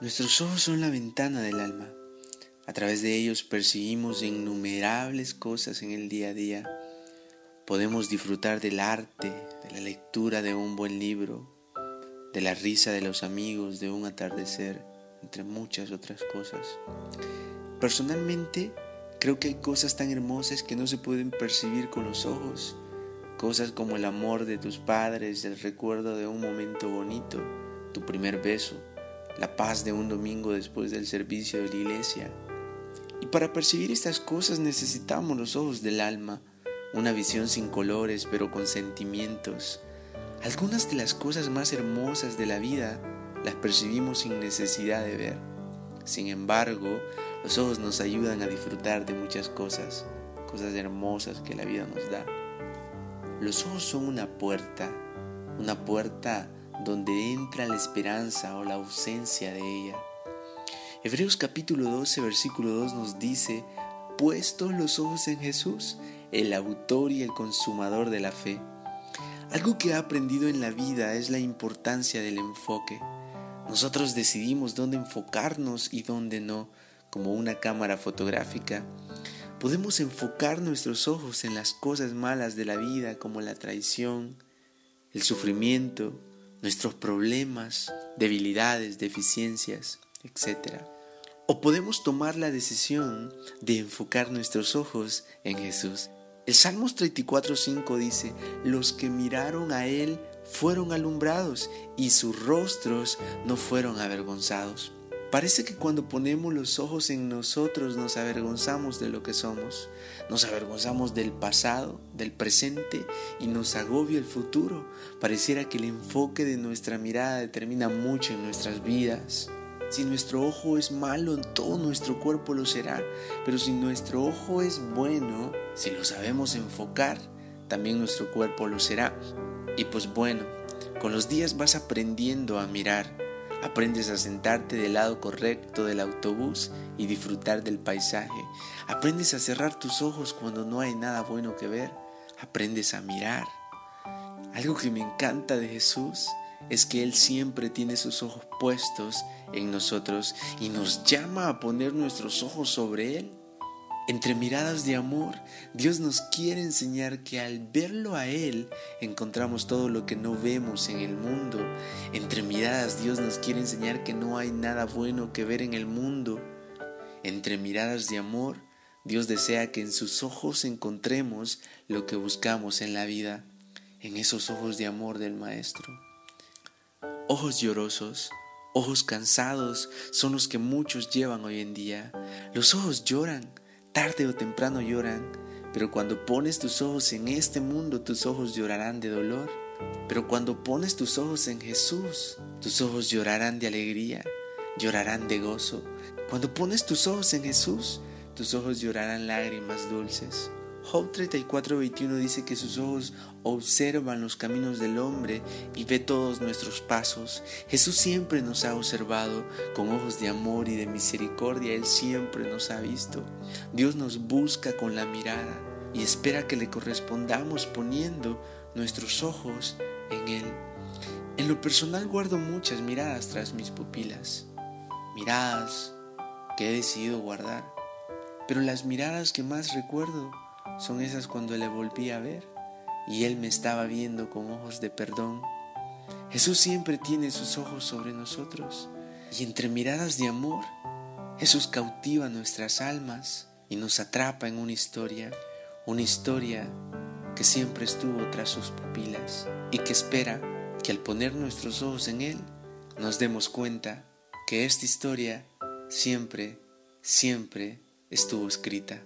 Nuestros ojos son la ventana del alma. A través de ellos percibimos innumerables cosas en el día a día. Podemos disfrutar del arte, de la lectura de un buen libro, de la risa de los amigos, de un atardecer, entre muchas otras cosas. Personalmente, creo que hay cosas tan hermosas que no se pueden percibir con los ojos. Cosas como el amor de tus padres, el recuerdo de un momento bonito, tu primer beso, la paz de un domingo después del servicio de la iglesia. Y para percibir estas cosas necesitamos los ojos del alma, una visión sin colores pero con sentimientos. Algunas de las cosas más hermosas de la vida las percibimos sin necesidad de ver. Sin embargo, los ojos nos ayudan a disfrutar de muchas cosas, cosas hermosas que la vida nos da. Los ojos son una puerta, una puerta donde entra la esperanza o la ausencia de ella. Hebreos capítulo 12, versículo 2 nos dice, puestos los ojos en Jesús, el autor y el consumador de la fe. Algo que he aprendido en la vida es la importancia del enfoque. Nosotros decidimos dónde enfocarnos y dónde no, como una cámara fotográfica. Podemos enfocar nuestros ojos en las cosas malas de la vida como la traición, el sufrimiento, nuestros problemas, debilidades, deficiencias, etc. O podemos tomar la decisión de enfocar nuestros ojos en Jesús. El Salmos 34.5 dice, los que miraron a Él fueron alumbrados y sus rostros no fueron avergonzados. Parece que cuando ponemos los ojos en nosotros nos avergonzamos de lo que somos, nos avergonzamos del pasado, del presente y nos agobia el futuro. Pareciera que el enfoque de nuestra mirada determina mucho en nuestras vidas. Si nuestro ojo es malo, todo nuestro cuerpo lo será. Pero si nuestro ojo es bueno, si lo sabemos enfocar, también nuestro cuerpo lo será. Y pues bueno, con los días vas aprendiendo a mirar Aprendes a sentarte del lado correcto del autobús y disfrutar del paisaje. Aprendes a cerrar tus ojos cuando no hay nada bueno que ver. Aprendes a mirar. Algo que me encanta de Jesús es que Él siempre tiene sus ojos puestos en nosotros y nos llama a poner nuestros ojos sobre Él. Entre miradas de amor, Dios nos quiere enseñar que al verlo a Él encontramos todo lo que no vemos en el mundo. Entre miradas Dios nos quiere enseñar que no hay nada bueno que ver en el mundo. Entre miradas de amor, Dios desea que en sus ojos encontremos lo que buscamos en la vida, en esos ojos de amor del Maestro. Ojos llorosos, ojos cansados son los que muchos llevan hoy en día. Los ojos lloran Tarde o temprano lloran, pero cuando pones tus ojos en este mundo, tus ojos llorarán de dolor. Pero cuando pones tus ojos en Jesús, tus ojos llorarán de alegría, llorarán de gozo. Cuando pones tus ojos en Jesús, tus ojos llorarán lágrimas dulces. Job 34:21 dice que sus ojos observan los caminos del hombre y ve todos nuestros pasos. Jesús siempre nos ha observado con ojos de amor y de misericordia. Él siempre nos ha visto. Dios nos busca con la mirada y espera que le correspondamos poniendo nuestros ojos en Él. En lo personal guardo muchas miradas tras mis pupilas. Miradas que he decidido guardar. Pero las miradas que más recuerdo son esas cuando le volví a ver y él me estaba viendo con ojos de perdón. Jesús siempre tiene sus ojos sobre nosotros y entre miradas de amor, Jesús cautiva nuestras almas y nos atrapa en una historia, una historia que siempre estuvo tras sus pupilas y que espera que al poner nuestros ojos en Él nos demos cuenta que esta historia siempre, siempre estuvo escrita.